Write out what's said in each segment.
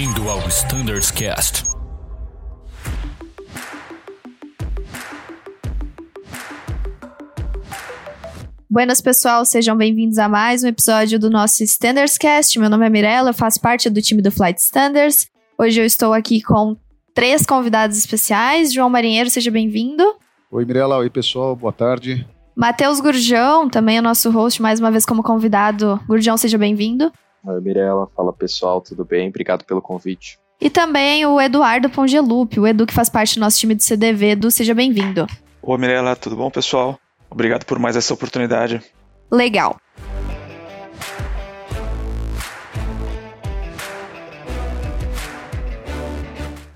Bem-vindo ao Standards Cast. Buenas, pessoal, sejam bem-vindos a mais um episódio do nosso Standards Cast. Meu nome é Mirella, eu faço parte do time do Flight Standards. Hoje eu estou aqui com três convidados especiais. João Marinheiro, seja bem-vindo. Oi, Mirella. Oi, pessoal. Boa tarde. Matheus Gurjão, também é nosso host, mais uma vez como convidado. Gurjão, seja bem-vindo. Oi, Mirella. Fala, pessoal. Tudo bem? Obrigado pelo convite. E também o Eduardo Pongelup, o Edu que faz parte do nosso time do CDV. Edu, seja bem-vindo. Oi, Mirella. Tudo bom, pessoal? Obrigado por mais essa oportunidade. Legal.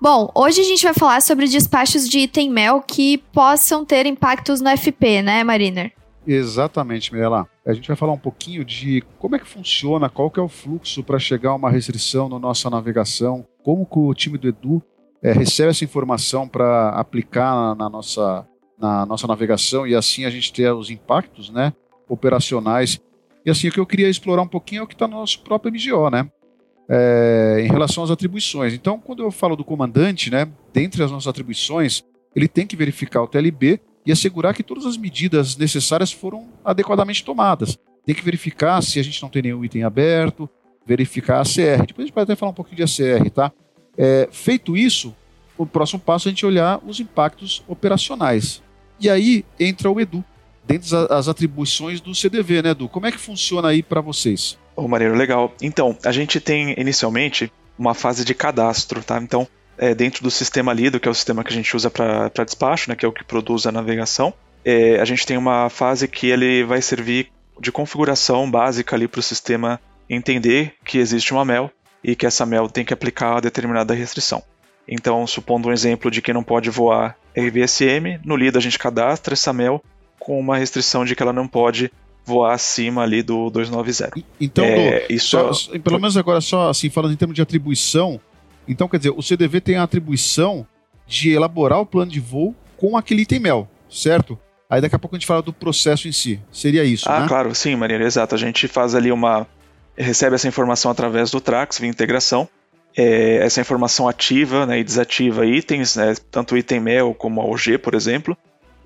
Bom, hoje a gente vai falar sobre despachos de item mel que possam ter impactos no FP, né, Mariner? Exatamente, Mirella. A gente vai falar um pouquinho de como é que funciona, qual que é o fluxo para chegar a uma restrição na nossa navegação, como que o time do Edu é, recebe essa informação para aplicar na, na, nossa, na nossa navegação e assim a gente ter os impactos né, operacionais. E assim, o que eu queria explorar um pouquinho é o que está no nosso próprio MGO, né? É, em relação às atribuições. Então, quando eu falo do comandante, né, dentre as nossas atribuições, ele tem que verificar o TLB e assegurar que todas as medidas necessárias foram adequadamente tomadas. Tem que verificar se a gente não tem nenhum item aberto, verificar a ACR. Depois a gente vai até falar um pouquinho de ACR, tá? É, feito isso, o próximo passo é a gente olhar os impactos operacionais. E aí entra o Edu, dentro das atribuições do CDV, né, Edu? Como é que funciona aí para vocês? Ô, Maneiro, legal. Então, a gente tem inicialmente uma fase de cadastro, tá? Então, é, dentro do sistema Lido, que é o sistema que a gente usa para despacho, né, que é o que produz a navegação, é, a gente tem uma fase que ele vai servir de configuração básica ali para o sistema entender que existe uma mel e que essa mel tem que aplicar a determinada restrição. Então, supondo um exemplo de que não pode voar RVSM, no Lido a gente cadastra essa mel com uma restrição de que ela não pode voar acima ali do 290. Então, é, isso só, é... pelo menos agora só assim falando em termos de atribuição, então quer dizer, o CDV tem a atribuição de elaborar o plano de voo com aquele item mel, certo? Aí daqui a pouco a gente fala do processo em si. Seria isso, ah, né? claro, sim, Maria, exato. A gente faz ali uma recebe essa informação através do Trax via integração. É, essa informação ativa né, e desativa itens, né, tanto o item mel como a OG, por exemplo.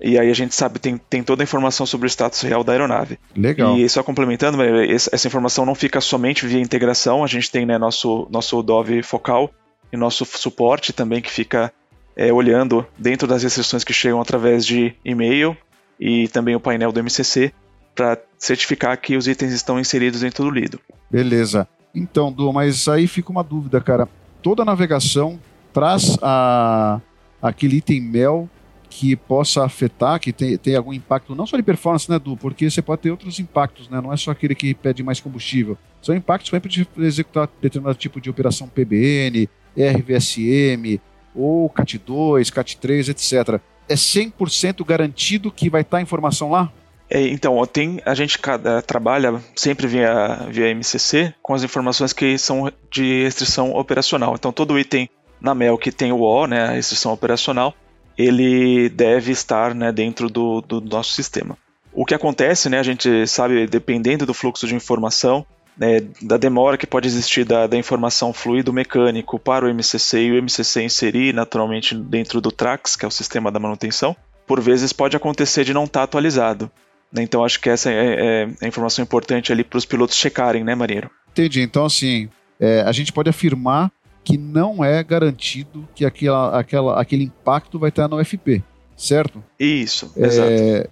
E aí a gente sabe, tem, tem toda a informação sobre o status real da aeronave. Legal. E só complementando, essa informação não fica somente via integração, a gente tem né, nosso, nosso Dove focal e nosso suporte também que fica é, olhando dentro das restrições que chegam através de e-mail e também o painel do MCC para certificar que os itens estão inseridos dentro do Lido. Beleza. Então, Du, mas aí fica uma dúvida, cara. Toda navegação traz a, aquele item mel que possa afetar, que tem algum impacto, não só de performance, né, Du? Porque você pode ter outros impactos, né? Não é só aquele que pede mais combustível. São impactos, exemplo, de executar determinado tipo de operação PBN, RVSM, ou CAT2, CAT3, etc. É 100% garantido que vai estar a informação lá? É, então, tem, a gente cada, trabalha sempre via, via MCC com as informações que são de restrição operacional. Então, todo item na MEL que tem o O, né, a restrição operacional, ele deve estar né, dentro do, do nosso sistema. O que acontece, né, a gente sabe, dependendo do fluxo de informação, né, da demora que pode existir da, da, informação fluido mecânico para o MCC e o MCC inserir naturalmente dentro do TRAX, que é o sistema da manutenção, por vezes pode acontecer de não estar tá atualizado. Né, então acho que essa é, é, é a informação importante ali para os pilotos checarem, né, Marinheiro? Entendi. Então, assim, é, a gente pode afirmar que não é garantido que aquela, aquela, aquele impacto vai estar no FP, certo? Isso, é, exato.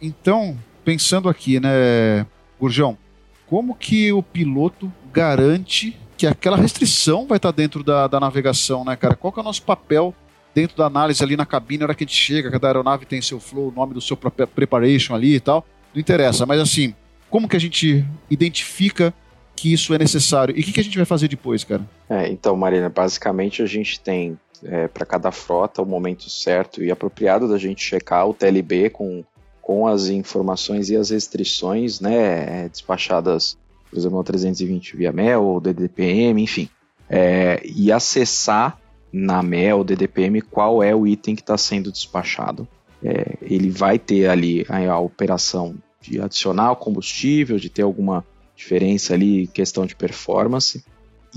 Então, pensando aqui, né, Gurjão, como que o piloto garante que aquela restrição vai estar dentro da, da navegação, né, cara? Qual que é o nosso papel dentro da análise ali na cabine, na hora que a gente chega, cada aeronave tem seu flow, o nome do seu preparation ali e tal, não interessa, mas assim, como que a gente identifica que isso é necessário. E o que, que, a gente vai fazer depois, cara? É, então, Marina, basicamente a gente tem é, para cada frota o momento certo e apropriado da gente checar o TLB com, com as informações e as restrições né, despachadas, por exemplo, no 320 via MEL ou DDPM, enfim. É, e acessar na MEL ou DDPM qual é o item que está sendo despachado. É, ele vai ter ali a, a operação de adicionar combustível, de ter alguma diferença ali, questão de performance.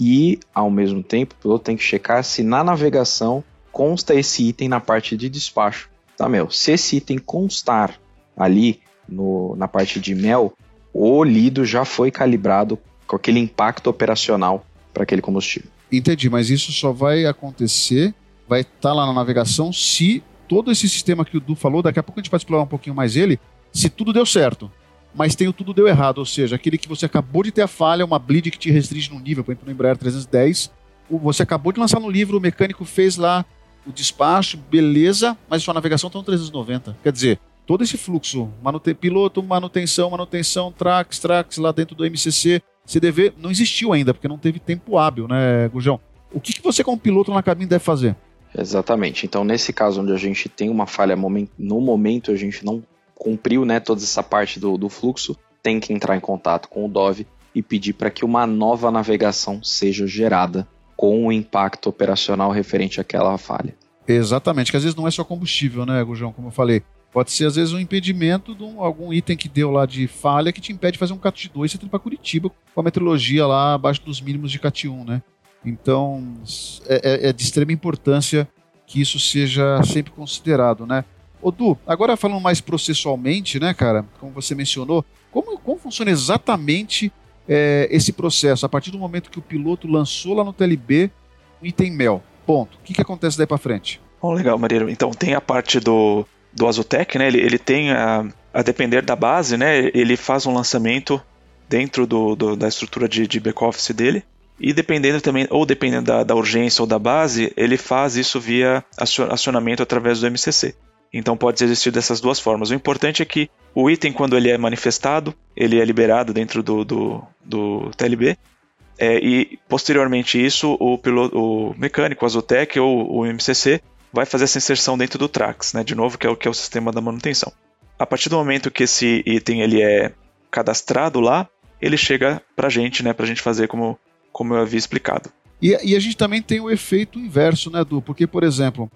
e, ao mesmo tempo, o piloto tem que checar se na navegação consta esse item na parte de despacho. Tá, meu? Se esse item constar ali no, na parte de mel, o lido já foi calibrado com aquele impacto operacional para aquele combustível. Entendi, mas isso só vai acontecer, vai estar tá lá na navegação se todo esse sistema que o Du falou, daqui a pouco a gente vai explorar um pouquinho mais ele, se tudo deu certo mas tem o tudo deu errado, ou seja, aquele que você acabou de ter a falha, uma bleed que te restringe no nível, por exemplo, no Embraer 310, você acabou de lançar no livro, o mecânico fez lá o despacho, beleza, mas sua navegação está no 390. Quer dizer, todo esse fluxo, manute piloto, manutenção, manutenção, tracks, tracks lá dentro do MCC, CDV, não existiu ainda, porque não teve tempo hábil, né, Gujão? O que, que você, como piloto na cabine, deve fazer? Exatamente. Então, nesse caso onde a gente tem uma falha no momento, a gente não cumpriu né, toda essa parte do, do fluxo, tem que entrar em contato com o Dove e pedir para que uma nova navegação seja gerada com o impacto operacional referente àquela falha. Exatamente, que às vezes não é só combustível, né, Gujão, como eu falei. Pode ser, às vezes, um impedimento de um, algum item que deu lá de falha que te impede de fazer um CAT 2 e você tem para Curitiba com a metrologia lá abaixo dos mínimos de CAT 1, né? Então, é, é, é de extrema importância que isso seja sempre considerado, né? Ô Du, agora falando mais processualmente, né, cara, como você mencionou, como, como funciona exatamente é, esse processo? A partir do momento que o piloto lançou lá no TLB um item mel, ponto. O que, que acontece daí para frente? Bom, legal, Maria. Então tem a parte do, do Azotec, né? Ele, ele tem a, a depender da base, né? Ele faz um lançamento dentro do, do da estrutura de, de back-office dele. E dependendo também, ou dependendo da, da urgência ou da base, ele faz isso via acionamento através do MCC. Então pode existir dessas duas formas. O importante é que o item, quando ele é manifestado, ele é liberado dentro do, do, do TLB. É, e posteriormente isso, o, piloto, o mecânico, o Azotec ou o MCC vai fazer essa inserção dentro do Trax, né? de novo, que é o que é o sistema da manutenção. A partir do momento que esse item ele é cadastrado lá, ele chega para a gente, né, para a gente fazer como, como eu havia explicado. E, e, a gente também tem o efeito inverso, né, Du? Porque, por exemplo,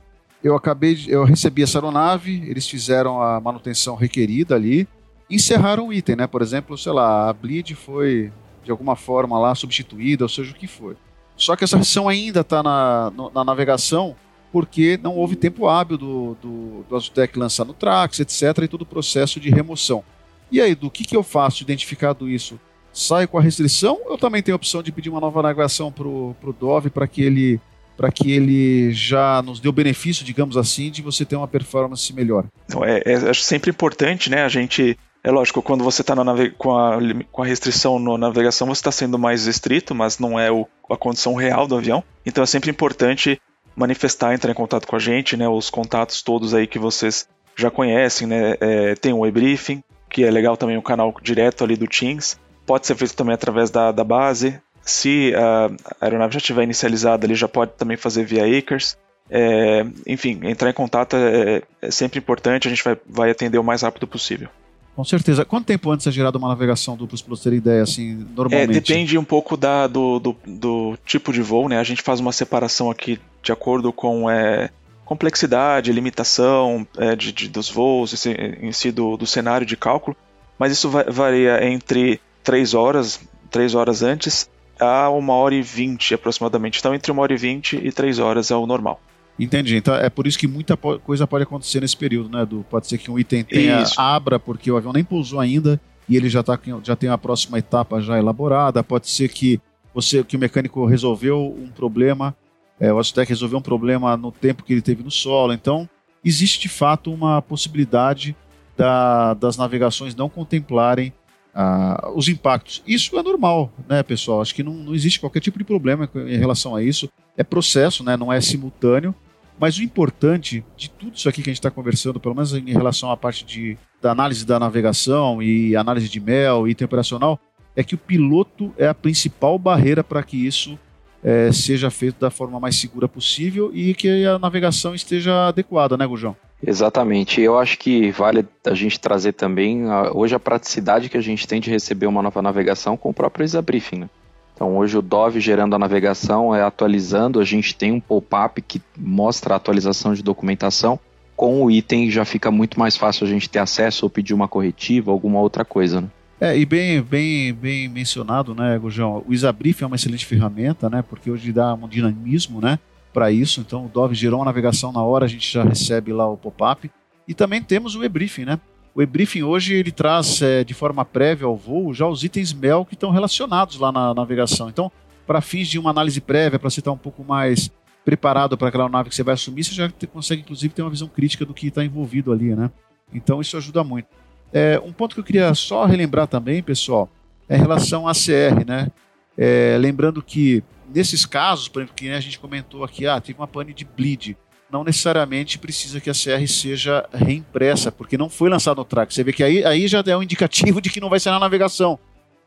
eu acabei, de, eu recebi essa aeronave, eles fizeram a manutenção requerida ali, encerraram o item, né? Por exemplo, sei lá, a bleed foi de alguma forma lá substituída, ou seja o que for. Só que essa missão ainda está na, na navegação porque não houve tempo hábil do, do, do Azutec lançar no Trax, etc., e todo o processo de remoção. E aí, do que, que eu faço identificado isso? Saio com a restrição eu também tenho a opção de pedir uma nova navegação para o Dove para que ele para que ele já nos dê o benefício, digamos assim, de você ter uma performance melhor. Então, é, é acho sempre importante, né? A gente é lógico, quando você está com, a, com a restrição na navegação, você está sendo mais estrito, mas não é o, a condição real do avião. Então é sempre importante manifestar, entrar em contato com a gente, né? Os contatos todos aí que vocês já conhecem, né? É, tem o e-briefing, que é legal também o canal direto ali do Teams. Pode ser feito também através da, da base, se a aeronave já estiver inicializada, ele já pode também fazer via Acres. É, enfim, entrar em contato é, é, sempre importante, a gente vai, vai atender o mais rápido possível. Com certeza. Quanto tempo antes é gerada uma navegação dupla, para você ter ideia, assim, normalmente? É, depende um pouco da, do, do, do, tipo de voo, né? A gente faz uma separação aqui de acordo com é, complexidade, limitação é, de, de, dos voos, esse, em si do, do cenário de cálculo, mas isso varia entre 3 horas, 3 horas antes, a uma hora e vinte aproximadamente. Então, entre uma hora e vinte e três horas é o normal. Entendi. Então é por isso que muita coisa pode acontecer nesse período, né, Edu? Pode ser que um item tenha isso. abra porque o avião nem pousou ainda e ele já, tá, já tem a próxima etapa já elaborada. Pode ser que você que o mecânico resolveu um problema, é, o Aztec resolveu um problema no tempo que ele teve no solo. Então existe de fato uma possibilidade da, das navegações não contemplarem ah, os impactos. Isso é normal, né, pessoal? Acho que não, não existe qualquer tipo de problema em relação a isso. É processo, né? Não é simultâneo. Mas o importante de tudo isso aqui que a gente está conversando, pelo menos em relação à parte de, da análise da navegação e análise de mel e item operacional, é que o piloto é a principal barreira para que isso é, seja feito da forma mais segura possível e que a navegação esteja adequada, né, Gujão? Exatamente. Eu acho que vale a gente trazer também hoje a praticidade que a gente tem de receber uma nova navegação com o próprio ESA Briefing. Né? Então hoje o Dove gerando a navegação é atualizando, a gente tem um pop-up que mostra a atualização de documentação. Com o item já fica muito mais fácil a gente ter acesso ou pedir uma corretiva, alguma outra coisa. Né? É, e bem, bem, bem mencionado, né, Gujão? O Isabrief é uma excelente ferramenta, né? Porque hoje dá um dinamismo, né? Para isso. Então, o Dove gerou uma navegação na hora, a gente já recebe lá o pop-up. E também temos o e-briefing, né? O e-briefing hoje ele traz é, de forma prévia ao voo já os itens MEL que estão relacionados lá na navegação. Então, para fins de uma análise prévia, para você estar um pouco mais preparado para aquela nave que você vai assumir, você já te, consegue inclusive ter uma visão crítica do que está envolvido ali, né? Então isso ajuda muito. É, um ponto que eu queria só relembrar também, pessoal, é em relação à CR, né? É, lembrando que nesses casos, por exemplo, que a gente comentou aqui, ah, teve uma pane de bleed, não necessariamente precisa que a CR seja reimpressa, porque não foi lançado no track. Você vê que aí, aí já é um indicativo de que não vai ser na navegação.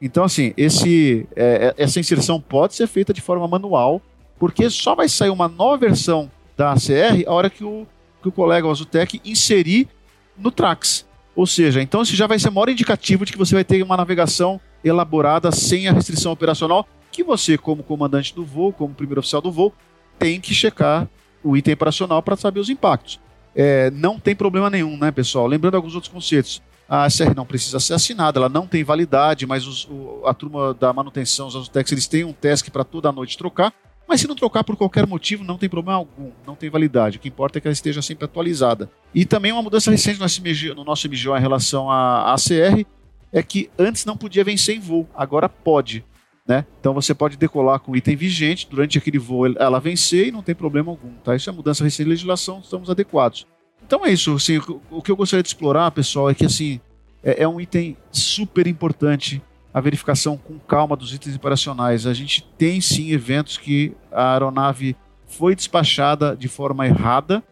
Então, assim, esse, é, é essa inserção pode ser feita de forma manual, porque só vai sair uma nova versão da ACR a hora que o, que o colega Azutec inserir no Trax. Ou seja, então isso já vai ser maior indicativo de que você vai ter uma navegação elaborada sem a restrição operacional, que você, como comandante do voo, como primeiro oficial do voo, tem que checar o item operacional para saber os impactos. É, não tem problema nenhum, né, pessoal? Lembrando alguns outros conceitos. A SR não precisa ser assinada, ela não tem validade, mas os, o, a turma da manutenção, os Azutex, eles têm um task para toda noite trocar. Mas se não trocar por qualquer motivo, não tem problema algum, não tem validade. O que importa é que ela esteja sempre atualizada. E também uma mudança recente no nosso MGO em relação à ACR é que antes não podia vencer em voo, agora pode. Né? Então você pode decolar com o item vigente, durante aquele voo ela vencer e não tem problema algum. Tá? Isso é mudança recente de legislação, estamos adequados. Então é isso. Assim, o que eu gostaria de explorar, pessoal, é que assim, é, é um item super importante a verificação com calma dos itens operacionais. A gente tem sim eventos que a aeronave foi despachada de forma errada.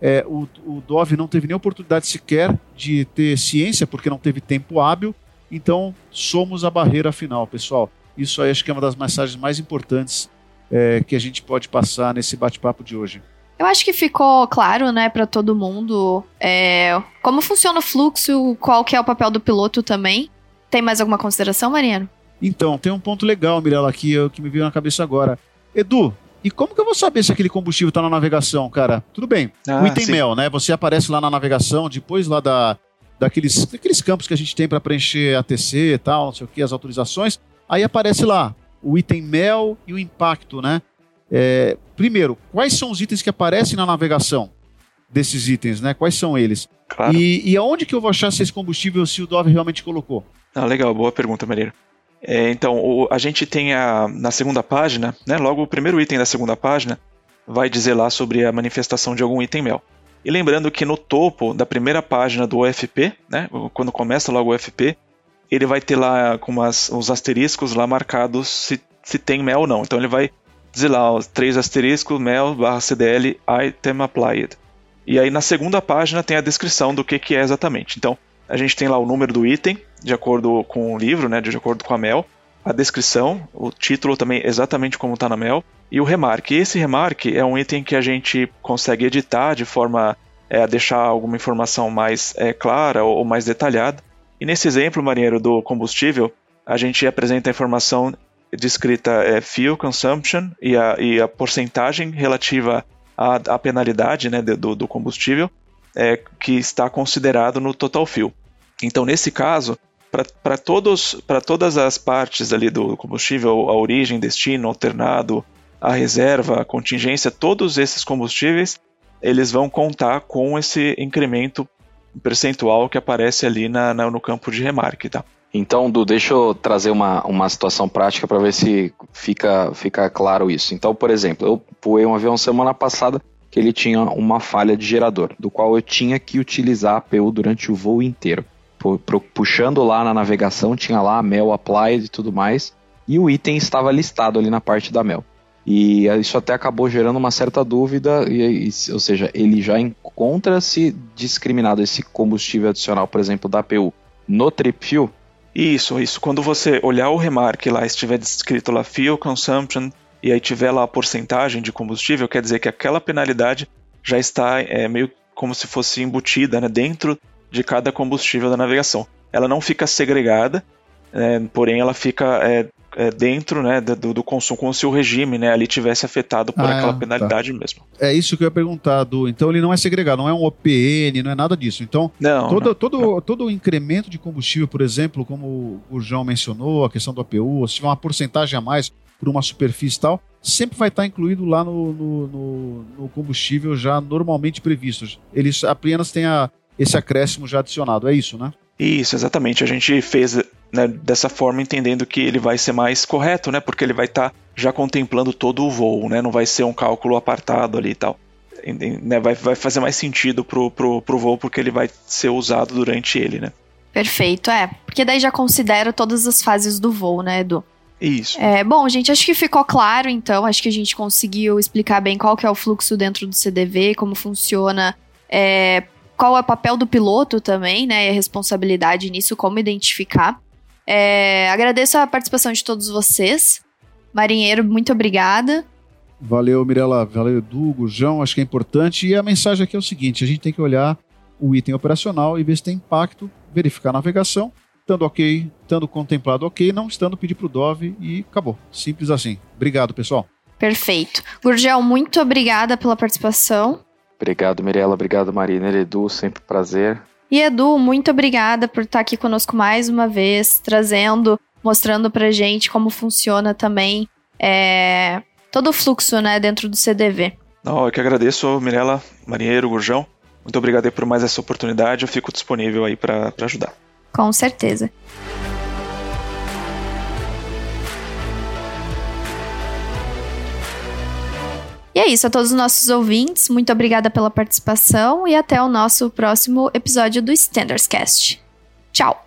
É, o, o Dove não teve nem oportunidade sequer de ter ciência, porque não teve tempo hábil. Então, somos a barreira final, pessoal. Isso aí acho que é uma das mensagens mais importantes é, que a gente pode passar nesse bate-papo de hoje. Eu acho que ficou claro, né, para todo mundo é, como funciona o fluxo, qual que é o papel do piloto também. Tem mais alguma consideração, Mariano? Então, tem um ponto legal, Mirella, aqui que me veio na cabeça agora. Edu, e como que eu vou saber se aquele combustível está na navegação, cara? Tudo bem. Ah, o item sim. mel, né? Você aparece lá na navegação, depois lá da, daqueles, daqueles campos que a gente tem para preencher ATC e tal, não sei o que, as autorizações. Aí aparece lá o item mel e o impacto, né? É, primeiro, quais são os itens que aparecem na navegação desses itens, né? Quais são eles? Claro. E, e aonde que eu vou achar se esse combustível, se o Dove realmente colocou? Ah, legal, boa pergunta, Maria. É, então, o, a gente tem a, na segunda página, né, logo o primeiro item da segunda página vai dizer lá sobre a manifestação de algum item mel. E lembrando que no topo da primeira página do UFP, né, quando começa logo o UFP, ele vai ter lá com umas, os asteriscos lá marcados se, se tem mel ou não. Então ele vai dizer lá os três asteriscos, mel barra CDL item applied. E aí na segunda página tem a descrição do que, que é exatamente. Então, a gente tem lá o número do item, de acordo com o livro, né, de acordo com a Mel, a descrição, o título também exatamente como está na Mel, e o remarque. Esse remarque é um item que a gente consegue editar de forma é, a deixar alguma informação mais é, clara ou, ou mais detalhada. E nesse exemplo, marinheiro, do combustível, a gente apresenta a informação descrita é, fuel consumption e a, e a porcentagem relativa à, à penalidade né, do, do combustível é, que está considerado no total fuel. Então, nesse caso, para todas as partes ali do combustível, a origem, destino, alternado, a reserva, a contingência, todos esses combustíveis, eles vão contar com esse incremento percentual que aparece ali na, na no campo de remarque, tá? Então, Du, deixa eu trazer uma, uma situação prática para ver se fica, fica claro isso. Então, por exemplo, eu voei um avião semana passada que ele tinha uma falha de gerador, do qual eu tinha que utilizar a APU durante o voo inteiro puxando lá na navegação, tinha lá a Mel Applied e tudo mais, e o item estava listado ali na parte da Mel. E isso até acabou gerando uma certa dúvida, e, ou seja, ele já encontra-se discriminado esse combustível adicional, por exemplo, da APU, no trip fuel? Isso, isso. Quando você olhar o remarque lá, estiver descrito lá fuel consumption, e aí tiver lá a porcentagem de combustível, quer dizer que aquela penalidade já está é, meio como se fosse embutida né, dentro de cada combustível da navegação. Ela não fica segregada, é, porém ela fica é, é, dentro né, do, do, consumo, como se o regime né, ali tivesse afetado por ah, aquela é, penalidade tá. mesmo. É isso que eu ia perguntar, Du. Então ele não é segregado, não é um OPN, não é nada disso. Então, não, todo, não, todo, todo o incremento de combustível, por exemplo, como o João mencionou, a questão do APU, se tiver uma porcentagem a mais por uma superfície e tal, sempre vai estar incluído lá no, no, no, no combustível já normalmente previsto. Eles apenas têm a, esse acréscimo já adicionado, é isso, né? Isso, exatamente. A gente fez né, dessa forma entendendo que ele vai ser mais correto, né? Porque ele vai estar tá já contemplando todo o voo, né? Não vai ser um cálculo apartado ali e tal. Né, vai, vai fazer mais sentido pro, pro, pro voo porque ele vai ser usado durante ele, né? Perfeito, é. Porque daí já considera todas as fases do voo, né, Edu? Isso. É, bom, gente, acho que ficou claro, então. Acho que a gente conseguiu explicar bem qual que é o fluxo dentro do CDV, como funciona, é, qual é o papel do piloto também, né? E a responsabilidade nisso, como identificar. É, agradeço a participação de todos vocês. Marinheiro, muito obrigada. Valeu, Mirella. Valeu, Edu, João. Acho que é importante. E a mensagem aqui é o seguinte: a gente tem que olhar o item operacional e ver se tem impacto, verificar a navegação estando ok, estando contemplado ok, não estando pedir para o Dove e acabou. Simples assim. Obrigado, pessoal. Perfeito. Gurgel, muito obrigada pela participação. Obrigado, Mirella. Obrigado, Marina. Edu, sempre prazer. E Edu, muito obrigada por estar aqui conosco mais uma vez, trazendo, mostrando pra gente como funciona também é, todo o fluxo né, dentro do CDV. Não, eu que agradeço, Mirella, Marinheiro, Gurjão. Muito obrigado por mais essa oportunidade. Eu fico disponível aí para ajudar. Com certeza. E é isso, a todos os nossos ouvintes, muito obrigada pela participação e até o nosso próximo episódio do Standards Cast. Tchau!